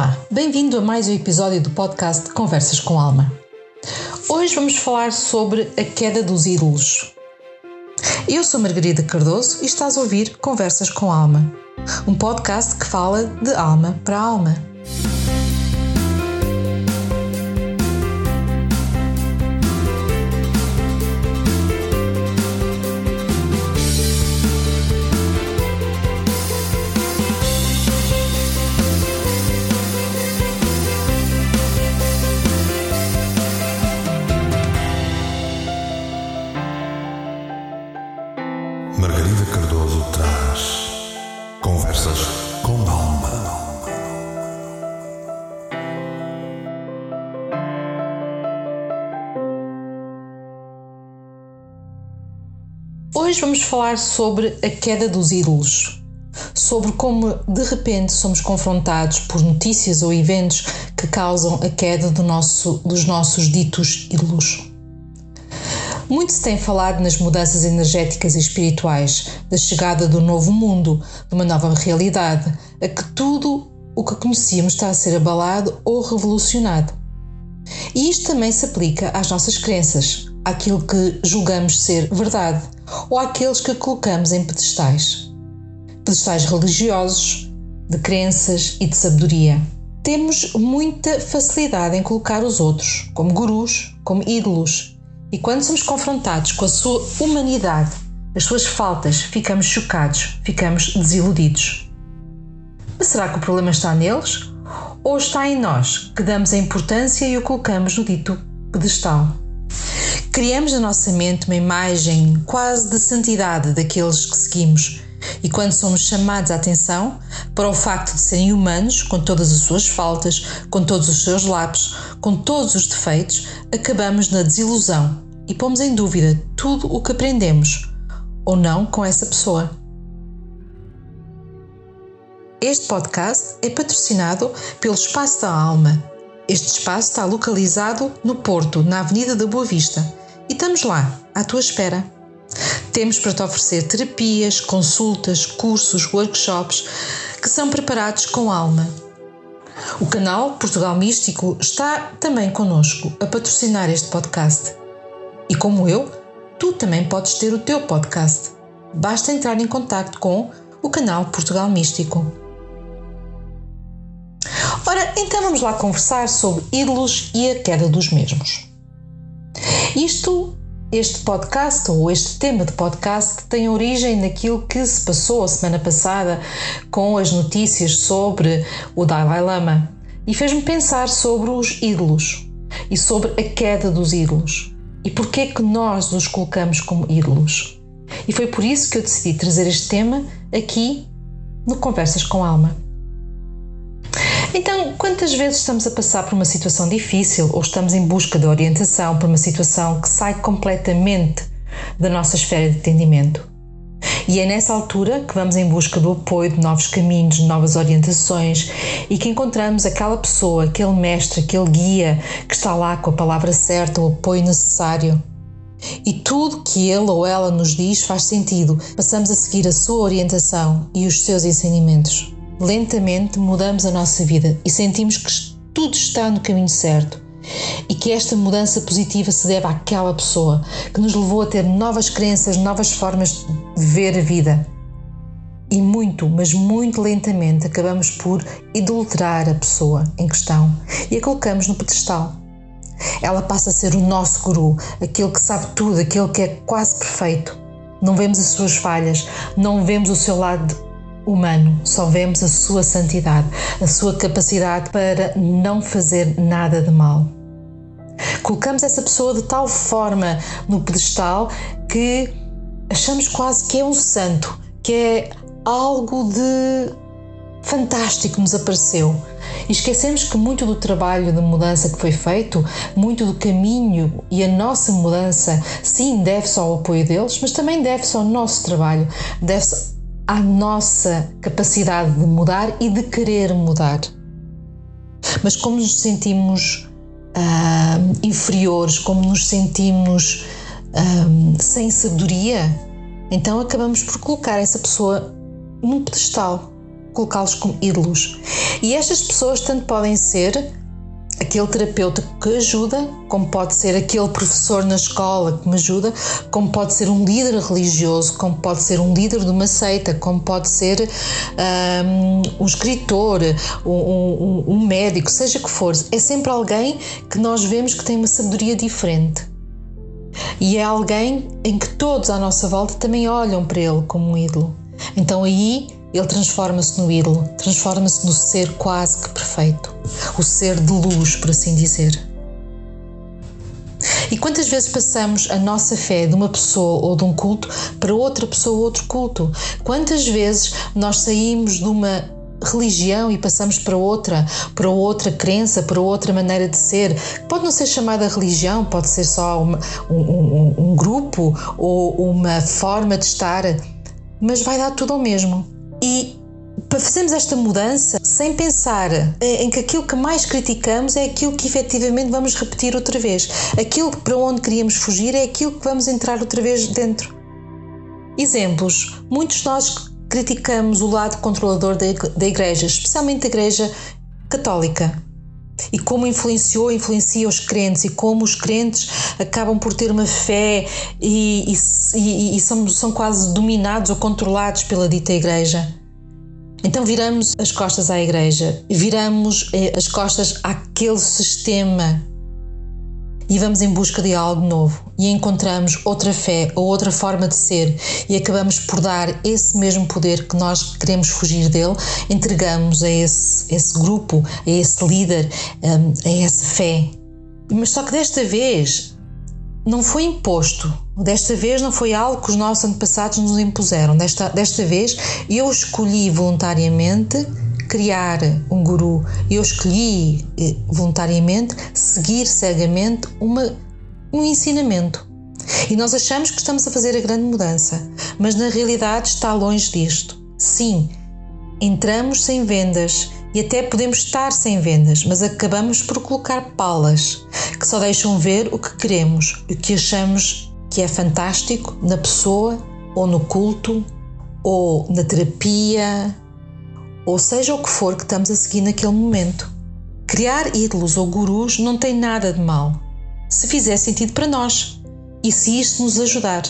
Olá, bem-vindo a mais um episódio do podcast Conversas com Alma. Hoje vamos falar sobre a queda dos ídolos. Eu sou Margarida Cardoso e estás a ouvir Conversas com Alma, um podcast que fala de alma para alma. Hoje vamos falar sobre a queda dos ídolos, sobre como de repente somos confrontados por notícias ou eventos que causam a queda do nosso, dos nossos ditos ídolos. Muito se tem falado nas mudanças energéticas e espirituais, da chegada do novo mundo, de uma nova realidade, a que tudo o que conhecíamos está a ser abalado ou revolucionado. E isto também se aplica às nossas crenças, àquilo que julgamos ser verdade ou àqueles que colocamos em pedestais. Pedestais religiosos, de crenças e de sabedoria. Temos muita facilidade em colocar os outros como gurus, como ídolos, e quando somos confrontados com a sua humanidade, as suas faltas, ficamos chocados, ficamos desiludidos. Mas será que o problema está neles? Ou está em nós, que damos a importância e o colocamos no dito pedestal? Criamos na nossa mente uma imagem quase de santidade daqueles que seguimos, e quando somos chamados a atenção para o facto de serem humanos, com todas as suas faltas, com todos os seus lapsos, com todos os defeitos, acabamos na desilusão e pomos em dúvida tudo o que aprendemos ou não com essa pessoa. Este podcast é patrocinado pelo Espaço da Alma. Este espaço está localizado no Porto, na Avenida da Boa Vista, e estamos lá, à tua espera. Temos para te oferecer terapias, consultas, cursos, workshops que são preparados com alma. O canal Portugal Místico está também connosco a patrocinar este podcast. E como eu, tu também podes ter o teu podcast. Basta entrar em contato com o canal Portugal Místico. Ora, então vamos lá conversar sobre ídolos e a queda dos mesmos. Isto este podcast ou este tema de podcast tem origem naquilo que se passou a semana passada com as notícias sobre o Dalai Lama e fez-me pensar sobre os ídolos e sobre a queda dos ídolos e porquê que nós os colocamos como ídolos. E foi por isso que eu decidi trazer este tema aqui no Conversas com Alma. Então, quantas vezes estamos a passar por uma situação difícil ou estamos em busca de orientação por uma situação que sai completamente da nossa esfera de entendimento? E é nessa altura que vamos em busca do apoio de novos caminhos, de novas orientações e que encontramos aquela pessoa, aquele mestre, aquele guia que está lá com a palavra certa, o apoio necessário. E tudo que ele ou ela nos diz faz sentido, passamos a seguir a sua orientação e os seus ensinamentos lentamente mudamos a nossa vida e sentimos que tudo está no caminho certo e que esta mudança positiva se deve àquela pessoa que nos levou a ter novas crenças, novas formas de ver a vida. E muito, mas muito lentamente acabamos por idolatrar a pessoa em questão e a colocamos no pedestal. Ela passa a ser o nosso guru, aquele que sabe tudo, aquele que é quase perfeito. Não vemos as suas falhas, não vemos o seu lado humano, só vemos a sua santidade, a sua capacidade para não fazer nada de mal. Colocamos essa pessoa de tal forma no pedestal que achamos quase que é um santo, que é algo de fantástico nos apareceu. E esquecemos que muito do trabalho de mudança que foi feito, muito do caminho e a nossa mudança, sim, deve-se ao apoio deles, mas também deve-se ao nosso trabalho, deve-se à nossa capacidade de mudar e de querer mudar. Mas como nos sentimos uh, inferiores, como nos sentimos uh, sem sabedoria, então acabamos por colocar essa pessoa num pedestal colocá-los como ídolos. E estas pessoas tanto podem ser aquele terapeuta que ajuda, como pode ser aquele professor na escola que me ajuda, como pode ser um líder religioso, como pode ser um líder de uma seita, como pode ser um, um escritor, um, um, um médico, seja que for. É sempre alguém que nós vemos que tem uma sabedoria diferente. E é alguém em que todos à nossa volta também olham para ele como um ídolo. Então aí ele transforma-se no ídolo, transforma-se no ser quase que perfeito, o ser de luz, por assim dizer. E quantas vezes passamos a nossa fé de uma pessoa ou de um culto para outra pessoa ou outro culto? Quantas vezes nós saímos de uma religião e passamos para outra, para outra crença, para outra maneira de ser. Pode não ser chamada religião, pode ser só uma, um, um, um grupo ou uma forma de estar, mas vai dar tudo ao mesmo. E fazemos esta mudança sem pensar em que aquilo que mais criticamos é aquilo que efetivamente vamos repetir outra vez. Aquilo para onde queríamos fugir é aquilo que vamos entrar outra vez dentro. Exemplos: muitos de nós criticamos o lado controlador da igreja, especialmente a igreja católica. E como influenciou, influencia os crentes, e como os crentes acabam por ter uma fé e, e, e são, são quase dominados ou controlados pela dita igreja. Então viramos as costas à igreja, viramos eh, as costas àquele sistema e vamos em busca de algo novo. E encontramos outra fé ou outra forma de ser. E acabamos por dar esse mesmo poder que nós queremos fugir dele, entregamos a esse, esse grupo, a esse líder, hum, a essa fé. Mas só que desta vez não foi imposto, desta vez não foi algo que os nossos antepassados nos impuseram, desta, desta vez eu escolhi voluntariamente criar um guru. Eu escolhi eh, voluntariamente seguir cegamente uma, um ensinamento. E nós achamos que estamos a fazer a grande mudança, mas na realidade está longe disto. Sim, entramos sem vendas e até podemos estar sem vendas, mas acabamos por colocar palas que só deixam ver o que queremos, o que achamos que é fantástico na pessoa ou no culto ou na terapia ou seja o que for que estamos a seguir naquele momento. Criar ídolos ou gurus não tem nada de mal, se fizer sentido para nós e se isto nos ajudar.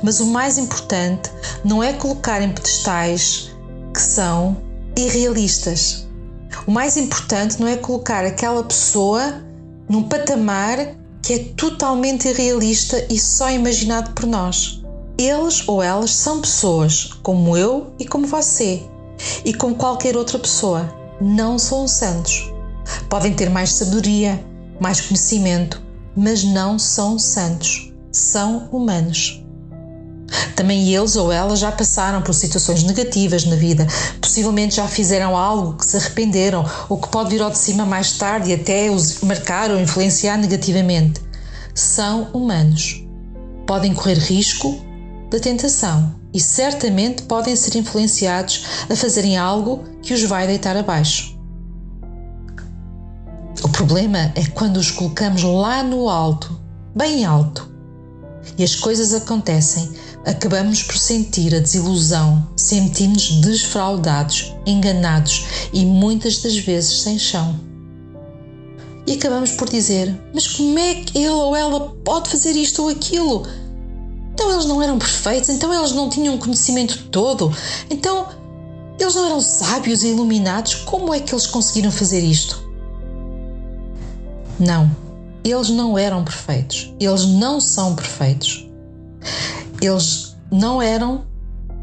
Mas o mais importante não é colocar em pedestais que são irrealistas. O mais importante não é colocar aquela pessoa num patamar que é totalmente irrealista e só imaginado por nós. Eles ou elas são pessoas como eu e como você e como qualquer outra pessoa, não são santos. Podem ter mais sabedoria, mais conhecimento, mas não são santos. São humanos. Também eles ou elas já passaram por situações negativas na vida, possivelmente já fizeram algo que se arrependeram ou que pode vir ao de cima mais tarde e até os marcar ou influenciar negativamente. São humanos. Podem correr risco da tentação e certamente podem ser influenciados a fazerem algo que os vai deitar abaixo. O problema é quando os colocamos lá no alto, bem alto, e as coisas acontecem, acabamos por sentir a desilusão, sentimos defraudados, enganados e muitas das vezes sem chão. E acabamos por dizer: Mas como é que ele ou ela pode fazer isto ou aquilo? Então eles não eram perfeitos, então eles não tinham conhecimento todo, então eles não eram sábios e iluminados. Como é que eles conseguiram fazer isto? Não, eles não eram perfeitos. Eles não são perfeitos. Eles não eram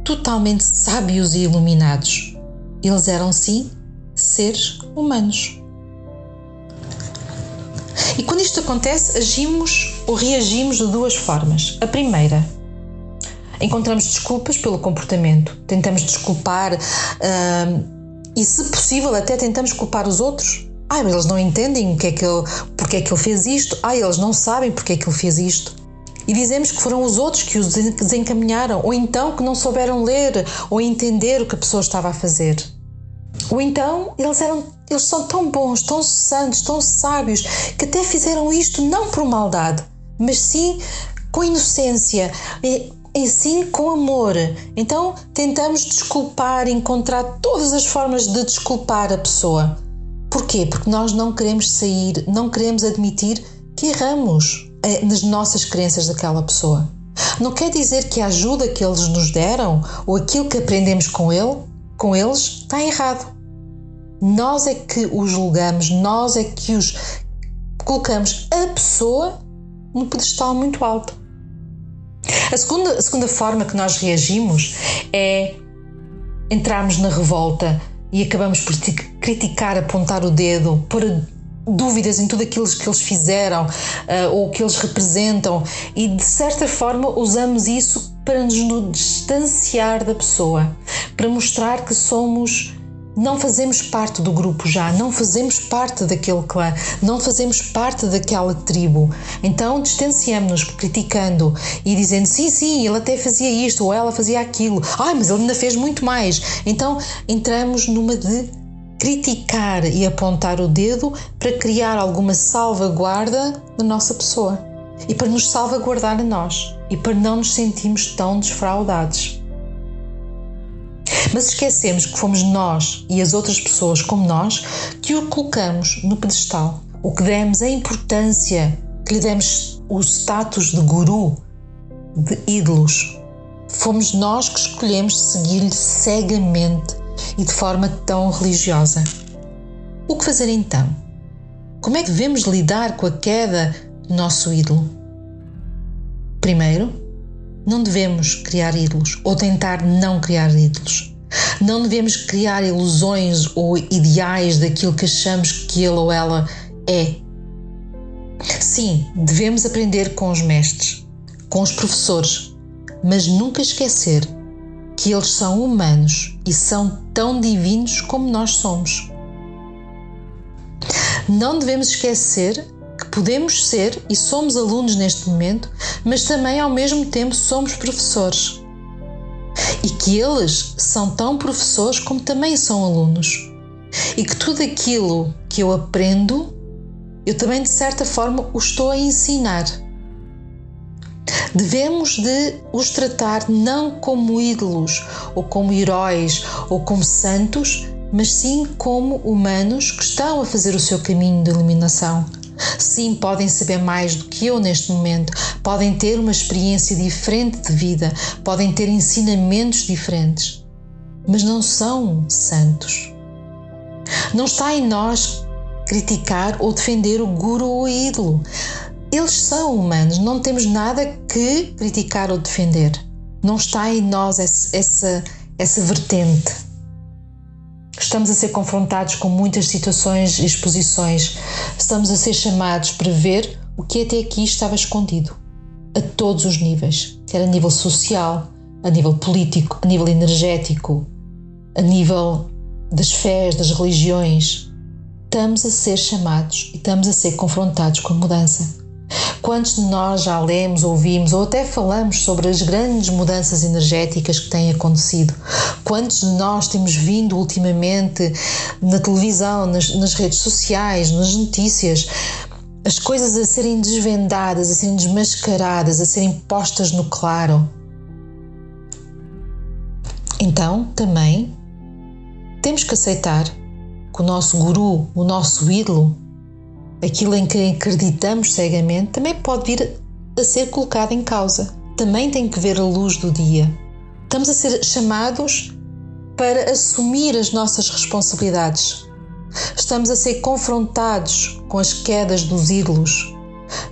totalmente sábios e iluminados. Eles eram, sim, seres humanos. E quando isto acontece, agimos ou reagimos de duas formas. A primeira, encontramos desculpas pelo comportamento, tentamos desculpar uh, e, se possível, até tentamos culpar os outros. Ai, eles não entendem o que é que ele, porque é que ele fez isto. Ai, eles não sabem porque é que ele fez isto. E dizemos que foram os outros que os desencaminharam, ou então que não souberam ler ou entender o que a pessoa estava a fazer. Ou então eles eram eles são tão bons, tão santos, tão sábios, que até fizeram isto não por maldade, mas sim com inocência, e sim com amor. Então tentamos desculpar, encontrar todas as formas de desculpar a pessoa. Porquê? Porque nós não queremos sair, não queremos admitir que erramos eh, nas nossas crenças daquela pessoa. Não quer dizer que a ajuda que eles nos deram ou aquilo que aprendemos com ele, com eles, está errado. Nós é que os julgamos, nós é que os colocamos a pessoa num pedestal muito alto. A segunda, a segunda forma que nós reagimos é entrarmos na revolta e acabamos por criticar, apontar o dedo, pôr dúvidas em tudo aquilo que eles fizeram uh, ou que eles representam e de certa forma usamos isso para nos distanciar da pessoa, para mostrar que somos não fazemos parte do grupo já, não fazemos parte daquele clã, não fazemos parte daquela tribo. Então distanciamos-nos criticando e dizendo sim, sim, ele até fazia isto ou ela fazia aquilo. Ai, mas ele ainda fez muito mais. Então entramos numa de criticar e apontar o dedo para criar alguma salvaguarda na nossa pessoa e para nos salvaguardar a nós e para não nos sentirmos tão desfraudados. Mas esquecemos que fomos nós e as outras pessoas como nós que o colocamos no pedestal, o que demos a importância, que lhe demos o status de guru, de ídolos. Fomos nós que escolhemos seguir-lhe cegamente e de forma tão religiosa. O que fazer então? Como é que devemos lidar com a queda do nosso ídolo? Primeiro, não devemos criar ídolos ou tentar não criar ídolos. Não devemos criar ilusões ou ideais daquilo que achamos que ele ou ela é. Sim, devemos aprender com os mestres, com os professores, mas nunca esquecer que eles são humanos e são tão divinos como nós somos. Não devemos esquecer que podemos ser e somos alunos neste momento, mas também ao mesmo tempo somos professores que eles são tão professores como também são alunos. E que tudo aquilo que eu aprendo, eu também de certa forma o estou a ensinar. Devemos de os tratar não como ídolos ou como heróis ou como santos, mas sim como humanos que estão a fazer o seu caminho de iluminação Sim, podem saber mais do que eu neste momento, podem ter uma experiência diferente de vida, podem ter ensinamentos diferentes, mas não são santos. Não está em nós criticar ou defender o guru ou o ídolo. Eles são humanos, não temos nada que criticar ou defender. Não está em nós essa, essa, essa vertente. Estamos a ser confrontados com muitas situações e exposições. Estamos a ser chamados para ver o que até aqui estava escondido, a todos os níveis, quer a nível social, a nível político, a nível energético, a nível das fés, das religiões. Estamos a ser chamados e estamos a ser confrontados com a mudança. Quantos de nós já lemos, ouvimos ou até falamos sobre as grandes mudanças energéticas que têm acontecido? Quantos de nós temos vindo ultimamente na televisão, nas, nas redes sociais, nas notícias, as coisas a serem desvendadas, a serem desmascaradas, a serem postas no claro? Então, também temos que aceitar que o nosso guru, o nosso ídolo, aquilo em que acreditamos cegamente também pode vir a ser colocado em causa. Também tem que ver a luz do dia. Estamos a ser chamados para assumir as nossas responsabilidades. Estamos a ser confrontados com as quedas dos ídolos,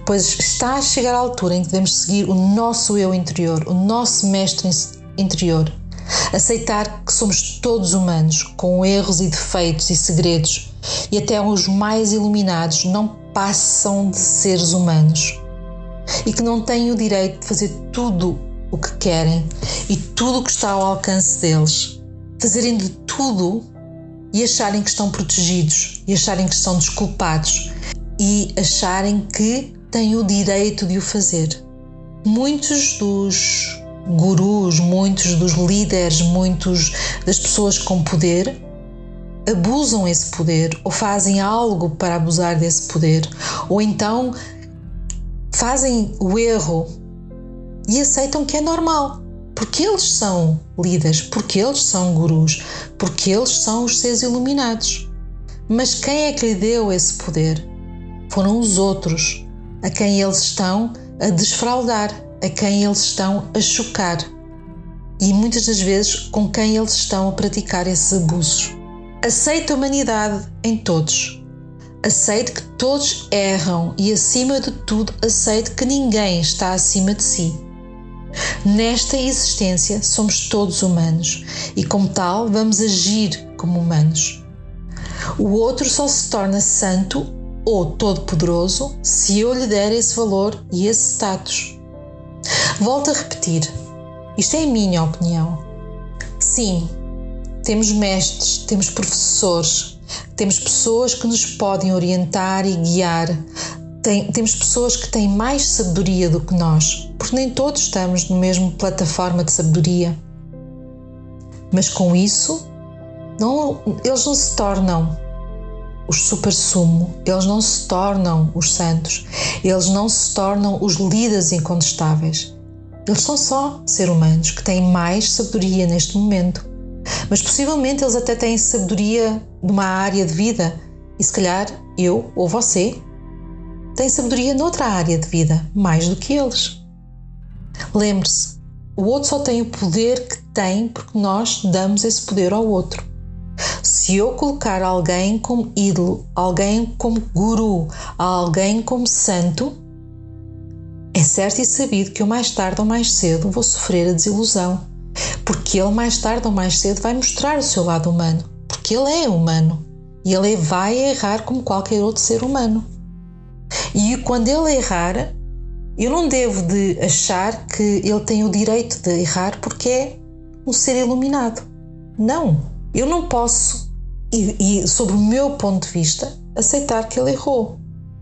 pois está a chegar a altura em que devemos seguir o nosso eu interior, o nosso mestre interior. Aceitar que somos todos humanos, com erros e defeitos e segredos, e até os mais iluminados não passam de seres humanos e que não têm o direito de fazer tudo o que querem e tudo o que está ao alcance deles, fazerem de tudo e acharem que estão protegidos e acharem que estão desculpados e acharem que têm o direito de o fazer. Muitos dos gurus, muitos dos líderes, muitos das pessoas com poder abusam esse poder ou fazem algo para abusar desse poder, ou então fazem o erro e aceitam que é normal. Porque eles são líderes, porque eles são gurus, porque eles são os seres iluminados. Mas quem é que lhe deu esse poder? Foram os outros, a quem eles estão a desfraudar, a quem eles estão a chocar e muitas das vezes com quem eles estão a praticar esses abusos. Aceite a humanidade em todos. Aceite que todos erram e, acima de tudo, aceite que ninguém está acima de si. Nesta existência somos todos humanos e, como tal, vamos agir como humanos. O outro só se torna santo ou todo-poderoso se eu lhe der esse valor e esse status. Volto a repetir: isto é a minha opinião. Sim, temos mestres, temos professores, temos pessoas que nos podem orientar e guiar. Tem, temos pessoas que têm mais sabedoria do que nós, porque nem todos estamos no mesmo plataforma de sabedoria. Mas com isso, não, eles não se tornam os super-sumo, eles não se tornam os santos, eles não se tornam os líderes incontestáveis. Eles são só seres humanos que têm mais sabedoria neste momento. Mas possivelmente eles até têm sabedoria de uma área de vida e se calhar eu ou você tem sabedoria noutra área de vida, mais do que eles. Lembre-se, o outro só tem o poder que tem porque nós damos esse poder ao outro. Se eu colocar alguém como ídolo, alguém como guru, alguém como santo, é certo e sabido que eu mais tarde ou mais cedo vou sofrer a desilusão, porque ele mais tarde ou mais cedo vai mostrar o seu lado humano, porque ele é humano e ele vai errar como qualquer outro ser humano. E quando ele errar, eu não devo de achar que ele tem o direito de errar porque é um ser iluminado. Não, eu não posso, e, e sob o meu ponto de vista, aceitar que ele errou.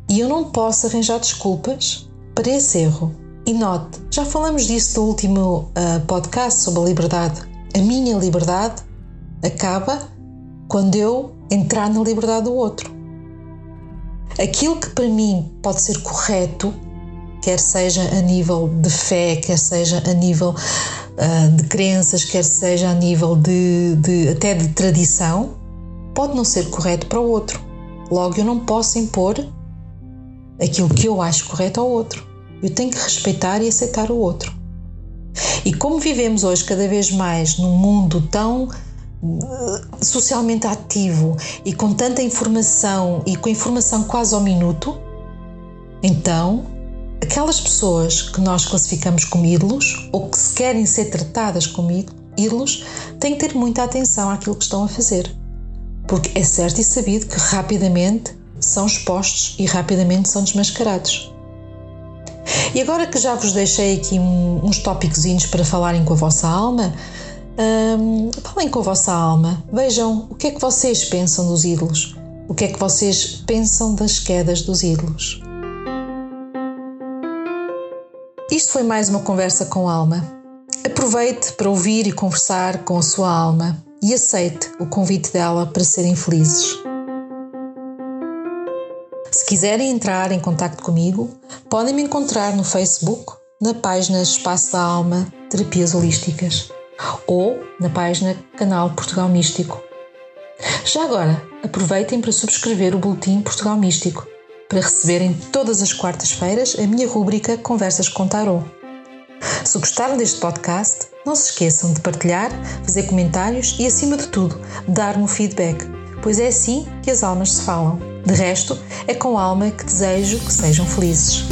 E eu não posso arranjar desculpas para esse erro. E note, já falamos disso no último uh, podcast sobre a liberdade. A minha liberdade acaba quando eu entrar na liberdade do outro. Aquilo que para mim pode ser correto, quer seja a nível de fé, quer seja a nível uh, de crenças, quer seja a nível de, de até de tradição, pode não ser correto para o outro. Logo, eu não posso impor aquilo que eu acho correto ao outro. Eu tenho que respeitar e aceitar o outro. E como vivemos hoje cada vez mais num mundo tão eh, socialmente ativo e com tanta informação e com informação quase ao minuto, então aquelas pessoas que nós classificamos como ídolos ou que se querem ser tratadas como ídolos têm que ter muita atenção àquilo que estão a fazer. Porque é certo e sabido que rapidamente são expostos e rapidamente são desmascarados. E agora que já vos deixei aqui uns tópicos para falarem com a vossa alma, hum, falem com a vossa alma, vejam o que é que vocês pensam dos ídolos, o que é que vocês pensam das quedas dos ídolos. Isto foi mais uma conversa com a alma. Aproveite para ouvir e conversar com a sua alma e aceite o convite dela para serem felizes. Se quiserem entrar em contato comigo, podem me encontrar no Facebook, na página Espaço da Alma Terapias Holísticas ou na página Canal Portugal Místico. Já agora, aproveitem para subscrever o Boletim Portugal Místico para receberem todas as quartas-feiras a minha rúbrica Conversas com Tarot. Se gostaram deste podcast, não se esqueçam de partilhar, fazer comentários e, acima de tudo, dar-me o feedback, pois é assim que as almas se falam. De resto, é com alma que desejo que sejam felizes.